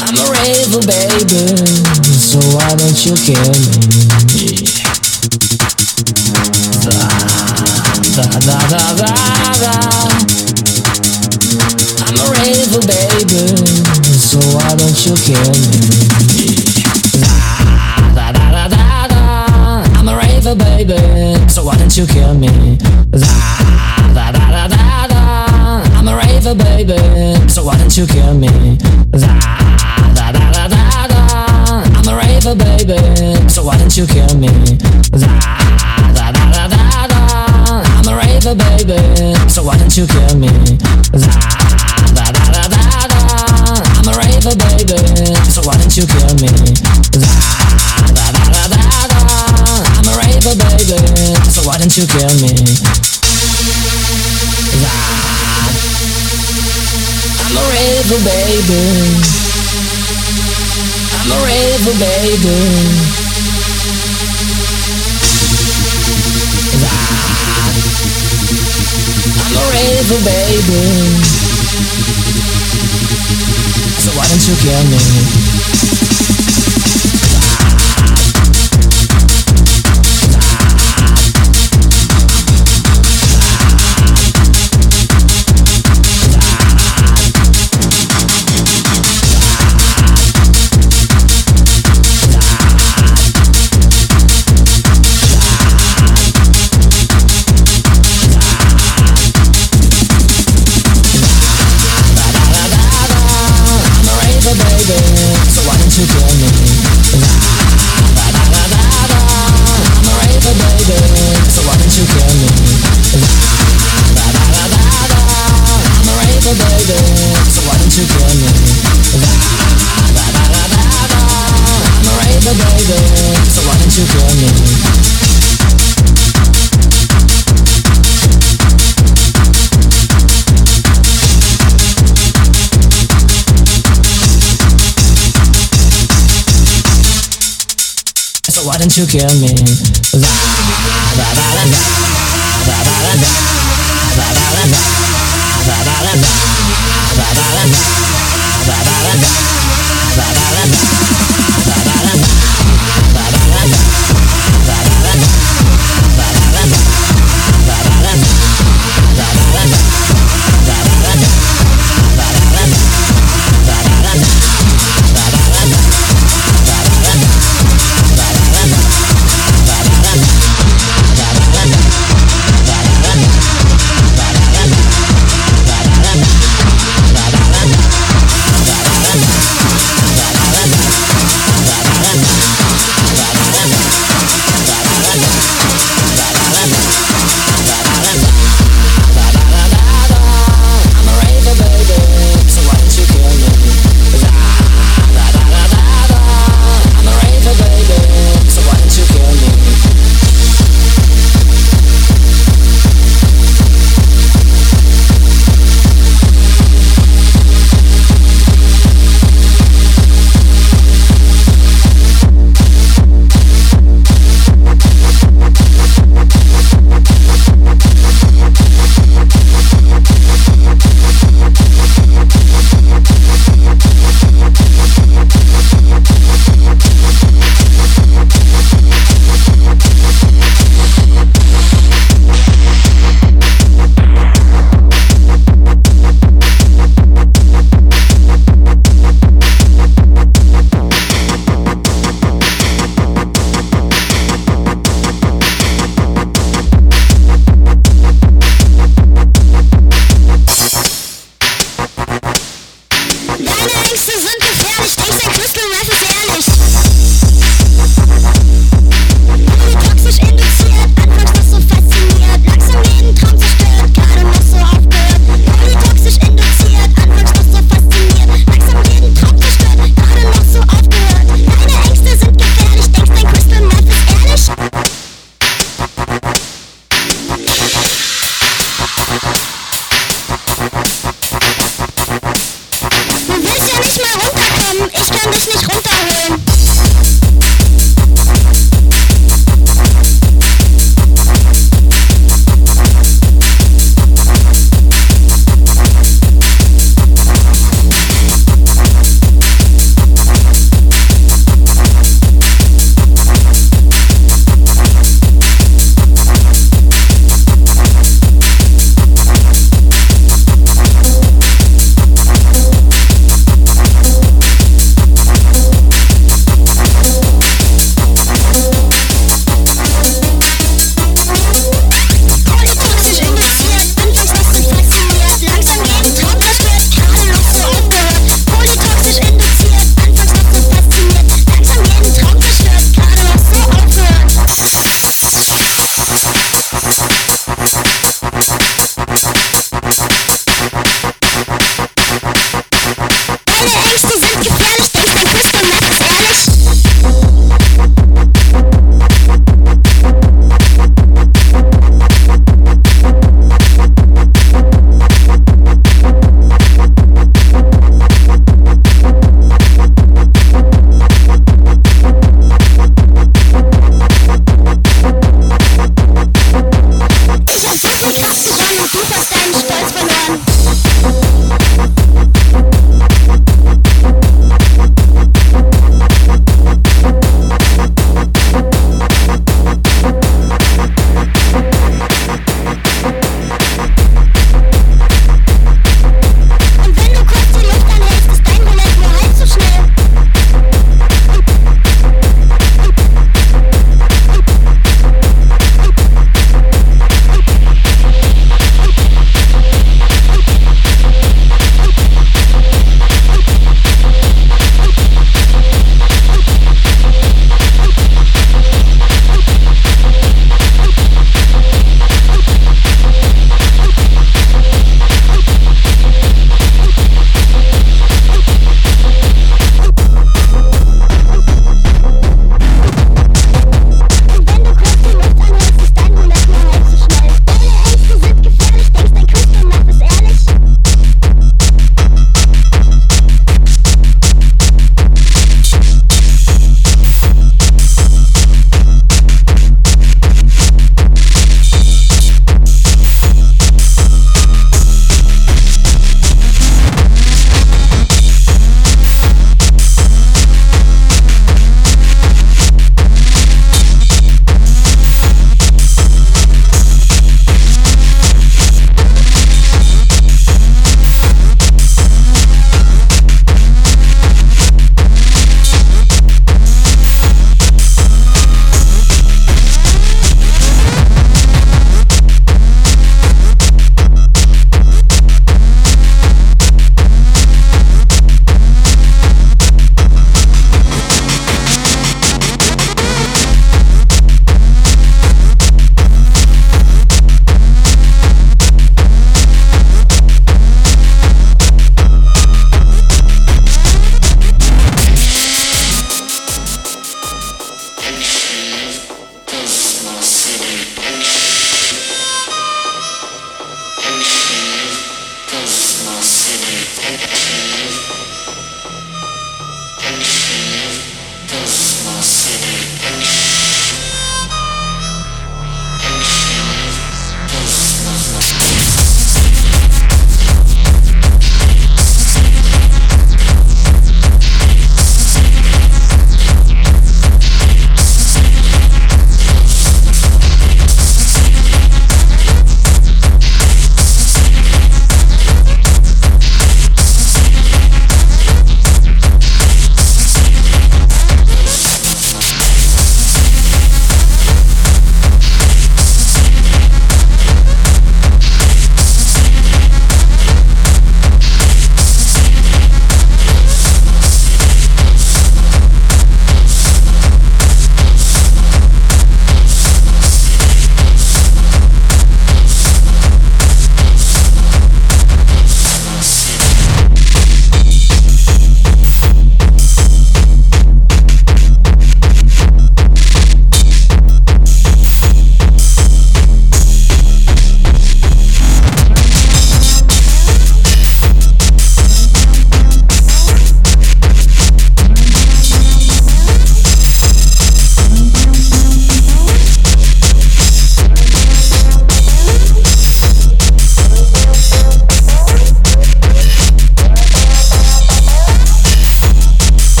I'm a raver, baby. So why don't you kill me? Da da da da da da. I'm a raver, baby. So why don't you kill me? Da da da da da da. I'm a raver, baby. So why don't you kill me? Da da da da da da. I'm a raver, baby. So why don't you kill me? Da da da da da da. I'm a raver, baby. So why don't you kill me? Da da da da da da. I'm a raver, baby. So why don't you kill me? Da da da da da da. I'm a raver, baby. So why don't you kill me? Da da da da da da. I'm a raver, baby. So why don't you kill me? I'm a river baby. I'm a river baby. I'm a river baby. So why don't you kill me? Why don't you kill me?